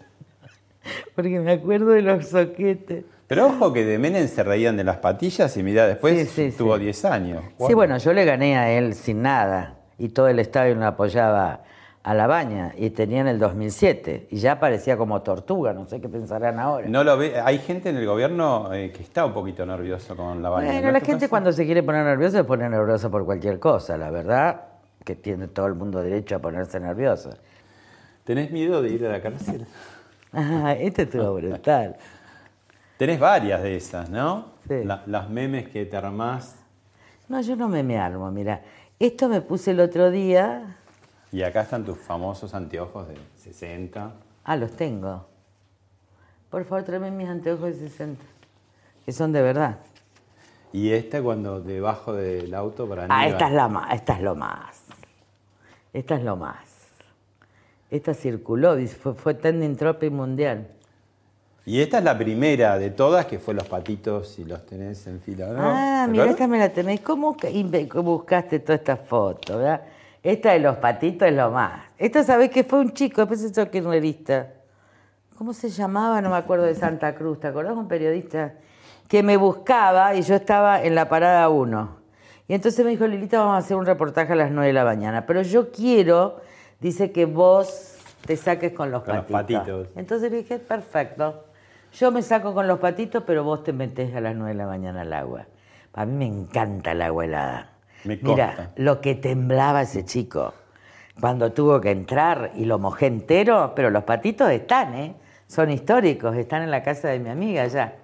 porque me acuerdo de los soquetes. Pero ojo que de Menem se reían de las patillas y mira, después Sí, sí, tuvo sí. 10 años. Sí, bueno, yo le gané a él sin nada y todo el estadio le apoyaba a la baña y tenía en el 2007 y ya parecía como tortuga, no sé qué pensarán ahora. No lo ve, hay gente en el gobierno eh, que está un poquito nervioso con la baña. Bueno, ¿no la te gente cuando se quiere poner nerviosa se pone nerviosa por cualquier cosa, la verdad que tiene todo el mundo derecho a ponerse nervioso. ¿Tenés miedo de ir a la cárcel? Ah, este estuvo brutal. Tenés varias de esas, ¿no? Sí. La- las memes que te armás. No, yo no me me armo, mira. Esto me puse el otro día. Y acá están tus famosos anteojos de 60. Ah, los tengo. Por favor, tráeme mis anteojos de 60. Que son de verdad. Y esta cuando debajo del auto para Ah, esta es, la más, esta es lo más. Esta es lo más. Esta circuló, fue, fue trending topic mundial. Y esta es la primera de todas que fue los patitos si los tenés en fila. ¿no? ah, ¿Te mira, esta me la tenéis. ¿Cómo buscaste toda esta foto, verdad? Esta de los patitos es lo más. Esta, ¿sabés que fue un chico? Después se hizo kirchnerista. ¿Cómo se llamaba? No me acuerdo de Santa Cruz. ¿Te acordás? Un periodista que me buscaba y yo estaba en la parada 1. Y entonces me dijo, Lilita, vamos a hacer un reportaje a las 9 de la mañana. Pero yo quiero, dice, que vos te saques con los Con los patitos. patitos. Entonces le dije, perfecto. Yo me saco con los patitos, pero vos te metés a las 9 de la mañana al agua. A mí me encanta el agua helada. Me Mira, lo que temblaba ese chico cuando tuvo que entrar y lo mojé entero, pero los patitos están, ¿eh? Son históricos, están en la casa de mi amiga ya.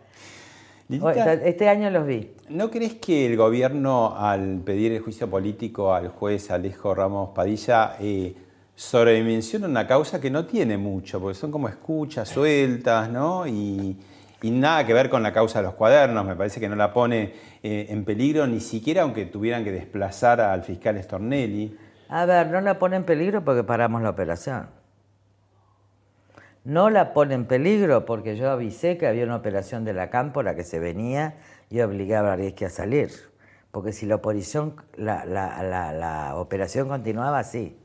Lilita, Este año los vi. ¿No crees que el gobierno, al pedir el juicio político al juez Alejo Ramos Padilla, eh, sobredimensiona una causa que no tiene mucho, porque son como escuchas sueltas, ¿no? Y, y nada que ver con la causa de los cuadernos, me parece que no la pone eh, en peligro, ni siquiera aunque tuvieran que desplazar al fiscal Stornelli. A ver, no la pone en peligro porque paramos la operación. No la pone en peligro porque yo avisé que había una operación de la cámpora que se venía y obligaba a Riesque a salir. Porque si la la, la- la- la operación continuaba así.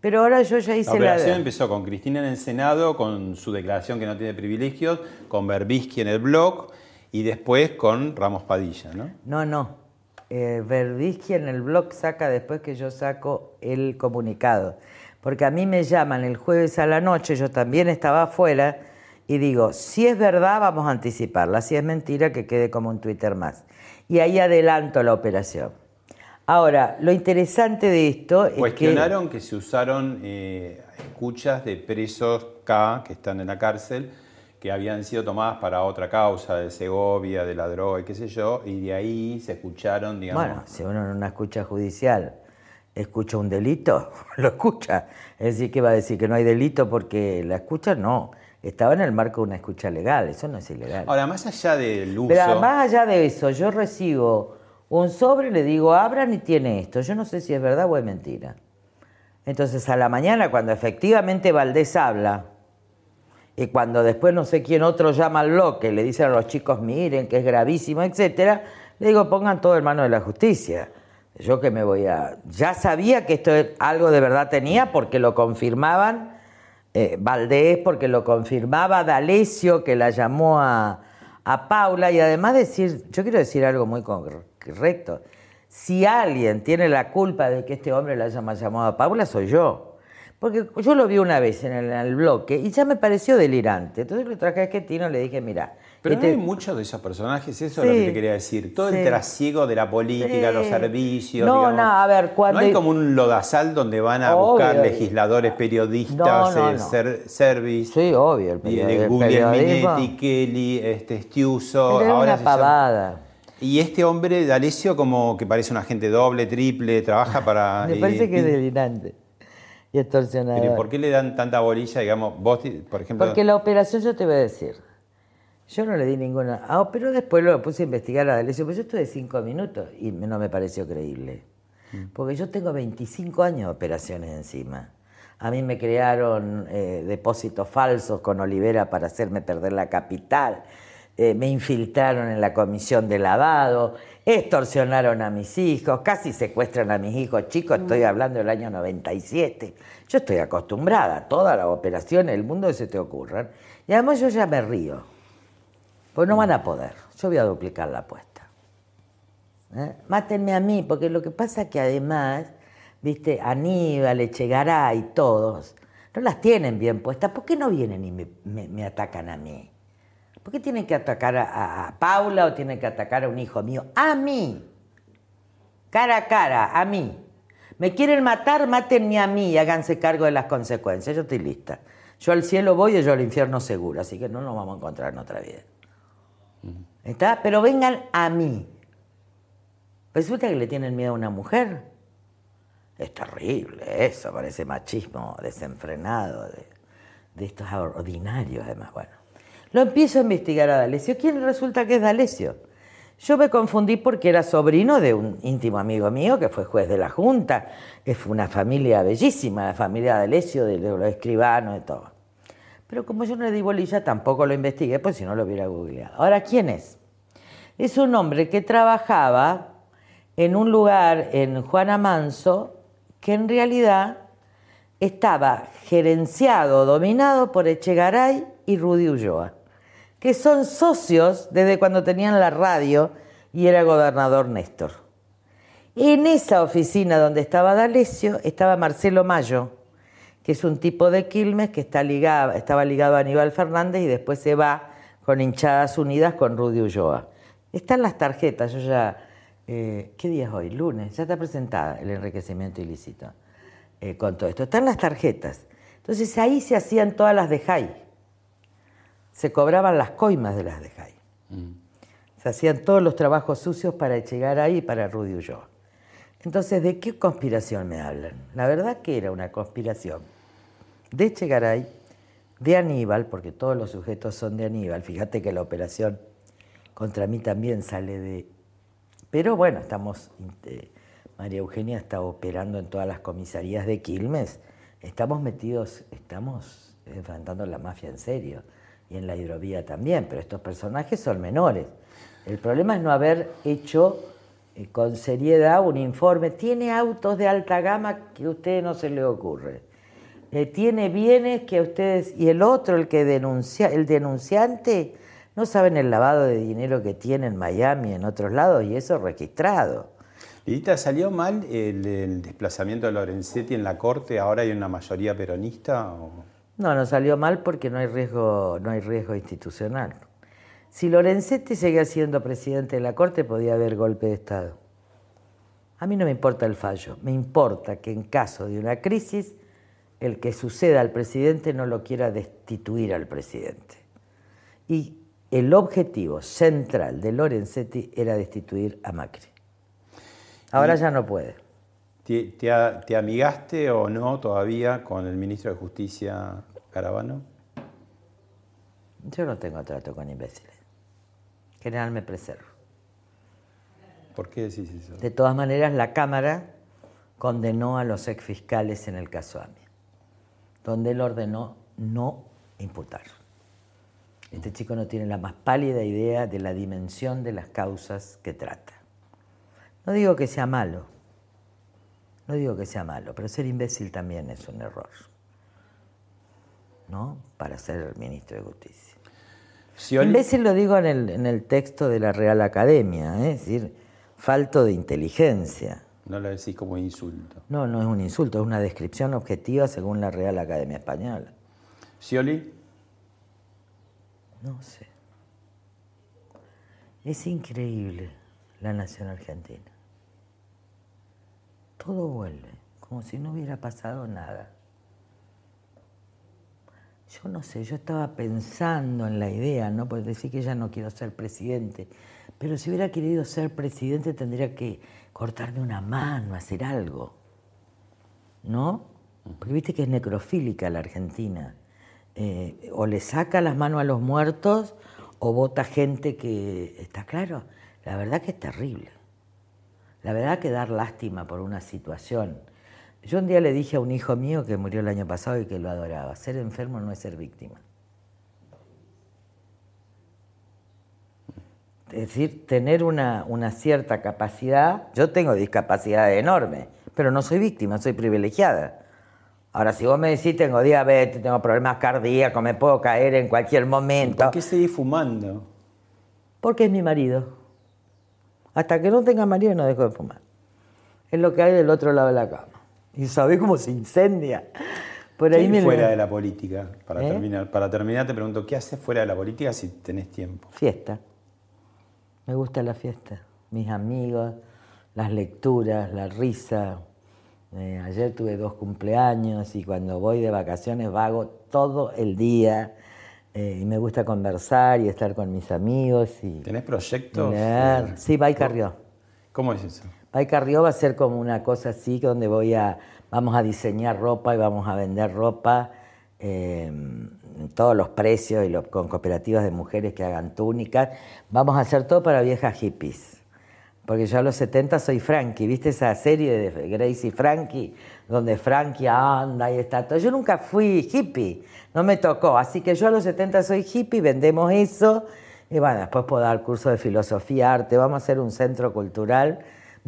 Pero ahora yo ya hice La la... operación empezó con Cristina en el Senado, con su declaración que no tiene privilegios, con Berbisky en el blog y después con Ramos Padilla, ¿no? No, no. Eh, en el blog saca después que yo saco el comunicado. Porque a mí me llaman el jueves a la noche, yo también estaba afuera, y digo, si es verdad, vamos a anticiparla, si es mentira, que quede como un Twitter más. Y ahí adelanto la operación. Ahora, lo interesante de esto es que... Cuestionaron que se usaron eh, escuchas de presos K que están en la cárcel que habían sido tomadas para otra causa, de Segovia, de la droga y qué sé yo, y de ahí se escucharon, digamos... Bueno, si uno en una escucha judicial escucha un delito, lo escucha. Es decir, que va a decir que no hay delito porque la escucha no. Estaba en el marco de una escucha legal, eso no es ilegal. Ahora, más allá del uso... Pero más allá de eso, yo recibo un sobre, le digo, abran y tiene esto. Yo no sé si es verdad o es mentira. Entonces, a la mañana, cuando efectivamente Valdés habla, y cuando después no sé quién otro llama al bloque, le dicen a los chicos, miren, que es gravísimo, etcétera, le digo, pongan todo en manos de la justicia. Yo que me voy a... Ya sabía que esto algo de verdad tenía porque lo confirmaban eh, Valdés, porque lo confirmaba D'Alessio, que la llamó a, a Paula, y además decir, yo quiero decir algo muy correcto. Si alguien tiene la culpa de que este hombre la haya llamado a Paula, soy yo. Porque yo lo vi una vez en el, bloque y ya me pareció delirante. Entonces lo traje a Esquetino y le dije, mira... Pero este no hay muchos de esos personajes, eso es lo que te quería decir. Todo el trasiego de la política, los servicios. No, no, a ver, cuando. No hay como un lodazal donde van a buscar legisladores, periodistas, no, no, service. Sí, obvio, el, Minetti, Kelly, este, Stiuso. ahora una pavada. Y este hombre, D'Alessio, como que parece un agente doble, triple, trabaja para. Me parece que es delirante y extorsionador. Pero ¿por qué le dan tanta bolilla, digamos, vos, por ejemplo? Porque la operación, yo te voy a decir, yo no le di ninguna. Ah, pero después lo puse a investigar a D'Alessio, pues yo estuve cinco minutos y no me pareció creíble. Mm. Porque yo tengo 25 años de operaciones encima. A mí me crearon eh, depósitos falsos con Olivera para hacerme perder la capital. Eh, me infiltraron en la comisión de lavado, extorsionaron a mis hijos, casi secuestran a mis hijos chicos, estoy hablando del año 97. Yo estoy acostumbrada a todas las operaciones del mundo que se te ocurran. Y además yo ya me río, pues no van a poder, yo voy a duplicar la apuesta. ¿Eh? Mátenme a mí, porque lo que pasa es que además, viste, Aníbal, Echegaray y todos, no las tienen bien puestas, ¿por qué no vienen y me atacan a mí? ¿Por qué tienen que atacar a, Paula o tienen que atacar a un hijo mío? A mí. Cara a cara, a mí. Me quieren matar, mátenme a mí y háganse cargo de las consecuencias. Yo estoy lista. Yo al cielo voy y yo al infierno seguro, así que no nos vamos a encontrar en otra vida. ¿Está? Pero vengan a mí. Resulta que le tienen miedo a una mujer. Es terrible eso, parece machismo desenfrenado de, de estos ordinarios, además. Bueno. Lo empiezo a investigar a D'Alessio. ¿Quién resulta que es D'Alessio? Yo me confundí porque era sobrino de un íntimo amigo mío que fue juez de la Junta, que fue una familia bellísima, la familia D'Alessio, de los escribanos y todo. Pero como yo no le di bolilla, tampoco lo investigué, pues si no lo hubiera googleado. Ahora, ¿quién es? Es un hombre que trabajaba en un lugar en Juana Manso que en realidad estaba gerenciado, dominado por Echegaray y Rudy Ulloa que son socios desde cuando tenían la radio y era gobernador Néstor. En esa oficina donde estaba D'Alessio estaba Marcelo Mayo, que es un tipo de Quilmes que está ligado, estaba ligado a Aníbal Fernández y después se va con hinchadas unidas con Rudy Ulloa. Están las tarjetas, yo ya... Eh, ¿Qué día es hoy? Lunes. Ya está presentada el enriquecimiento ilícito eh, con todo esto. Están las tarjetas. Entonces ahí se hacían todas las de Jai se cobraban las coimas de las de Jai. Mm. Se hacían todos los trabajos sucios para llegar ahí para Rudy Ulloa. Entonces, ¿de qué conspiración me hablan? La verdad que era una conspiración de Chegaray, de Aníbal, porque todos los sujetos son de Aníbal. Fíjate que la operación contra mí también sale de... Pero bueno, estamos... Eh, María Eugenia está operando en todas las comisarías de Quilmes. Estamos metidos, estamos enfrentando la mafia en serio y en la hidrovía también, pero estos personajes son menores. El problema es no haber hecho eh, con seriedad un informe. Tiene autos de alta gama que a usted no se le ocurre. Eh, tiene bienes que a ustedes y el otro, el que denuncia, el denunciante, no saben el lavado de dinero que tiene en Miami, en otros lados, y eso registrado. Lidita, ¿salió mal el, desplazamiento de Lorenzetti en la corte? ¿Ahora hay una mayoría peronista? No, no salió mal porque no hay riesgo, no hay riesgo institucional. Si Lorenzetti seguía siendo presidente de la Corte, podía haber golpe de Estado. A mí no me importa el fallo, me importa que en caso de una crisis, el que suceda al presidente no lo quiera destituir al presidente. Y el objetivo central de Lorenzetti era destituir a Macri. Ahora ya no puede. ¿Te, te, amigaste o no todavía con el ministro de Justicia Caravano? Yo no tengo trato con imbéciles. En general me preservo. ¿Por qué decís eso? De todas maneras, la Cámara condenó a los exfiscales en el caso AMI, donde él ordenó no imputar. Este chico no tiene la más pálida idea de la dimensión de las causas que trata. No digo que sea malo, no digo que sea malo, pero ser imbécil también es un error, ¿no? Para ser ministro de Justicia. Imbécil lo digo en el, en el, texto de la Real Academia, ¿eh? es decir, falto de inteligencia. No lo decís como insulto. No, no es un insulto, es una descripción objetiva según la Real Academia Española. ¿Scioli? No sé. Es increíble la nación argentina. Todo vuelve, como si no hubiera pasado nada. Yo no sé, yo estaba pensando en la idea, ¿no? Pues decir que ya no quiero ser presidente. Pero si hubiera querido ser presidente tendría que cortarme una mano, hacer algo. ¿No? Porque viste que es necrofílica la Argentina. Eh, o le saca las manos a los muertos o vota gente que. ¿Está claro? La verdad que es terrible. La verdad que dar lástima por una situación. Yo un día le dije a un hijo mío que murió el año pasado y que lo adoraba, ser enfermo no es ser víctima. Es decir, tener una, una cierta capacidad, yo tengo discapacidad enorme, pero no soy víctima, soy privilegiada. Ahora, si vos me decís, tengo diabetes, tengo problemas cardíacos, me puedo caer en cualquier momento. ¿Por qué seguís fumando? Porque es mi marido. Hasta que no tenga marido no dejo de fumar. Es lo que hay del otro lado de la cama. Y sabés cómo se incendia. Por ahí me fuera de la política? Para, ¿Eh? terminar, para terminar te pregunto, ¿qué haces fuera de la política si tenés tiempo? Fiesta. Me gusta la fiesta. Mis amigos, las lecturas, la risa. Eh, ayer tuve dos cumpleaños y cuando voy de vacaciones vago todo el día. Eh, y me gusta conversar y estar con mis amigos. Y ¿Tenés proyectos? Sí, va y Carrió. ¿Cómo es eso? Vai Carrió va a ser como una cosa así, donde voy a, vamos a diseñar ropa y vamos a vender ropa en eh, todos los precios y con cooperativas de mujeres que hagan túnicas. Vamos a hacer todo para viejas hippies. Porque yo a los 70 soy Frankie, ¿viste esa serie de Gracie Frankie? Donde Frankie anda y está todo. Yo nunca fui hippie, no me tocó. Así que yo a los 70 soy hippie, vendemos eso. Y bueno, después puedo dar curso de filosofía, arte. Vamos a hacer un centro cultural.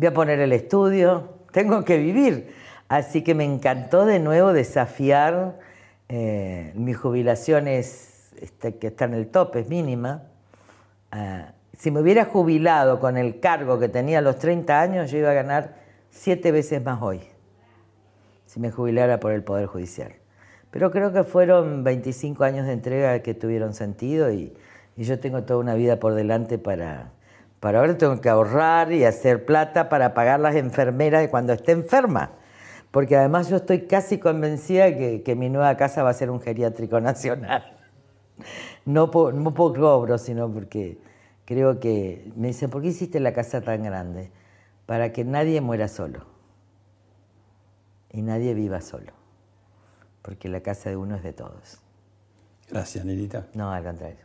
Voy a poner el estudio. Tengo que vivir. Así que me encantó de nuevo desafiar. Eh, mi jubilación es, este, que está en el tope, es mínima. Ah, si me hubiera jubilado con el cargo que tenía a los 30 años, yo iba a ganar siete veces más hoy, si me jubilara por el Poder Judicial. Pero creo que fueron 25 años de entrega que tuvieron sentido y, yo tengo toda una vida por delante para, para ahora tengo que ahorrar y hacer plata para pagar las enfermeras de cuando esté enferma. Porque además yo estoy casi convencida que, que mi nueva casa va a ser un geriátrico nacional. No por, no por cobro, sino porque creo que me dicen, ¿por qué hiciste la casa tan grande? Para que nadie muera solo y nadie viva solo, porque la casa de uno es de todos. Gracias, Nilita. No, al contrario.